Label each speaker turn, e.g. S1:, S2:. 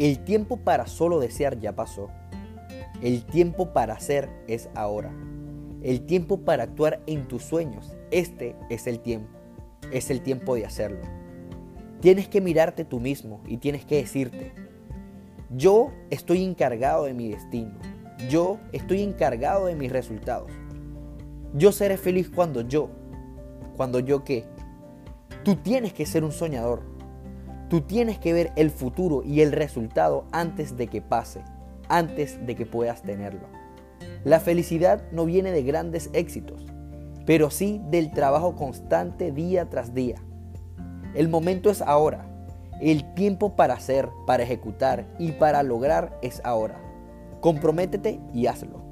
S1: El tiempo para solo desear ya pasó. El tiempo para hacer es ahora. El tiempo para actuar en tus sueños, este es el tiempo. Es el tiempo de hacerlo. Tienes que mirarte tú mismo y tienes que decirte, yo estoy encargado de mi destino. Yo estoy encargado de mis resultados. Yo seré feliz cuando yo. Cuando yo qué. Tú tienes que ser un soñador. Tú tienes que ver el futuro y el resultado antes de que pase, antes de que puedas tenerlo. La felicidad no viene de grandes éxitos, pero sí del trabajo constante día tras día. El momento es ahora. El tiempo para hacer, para ejecutar y para lograr es ahora. Comprométete y hazlo.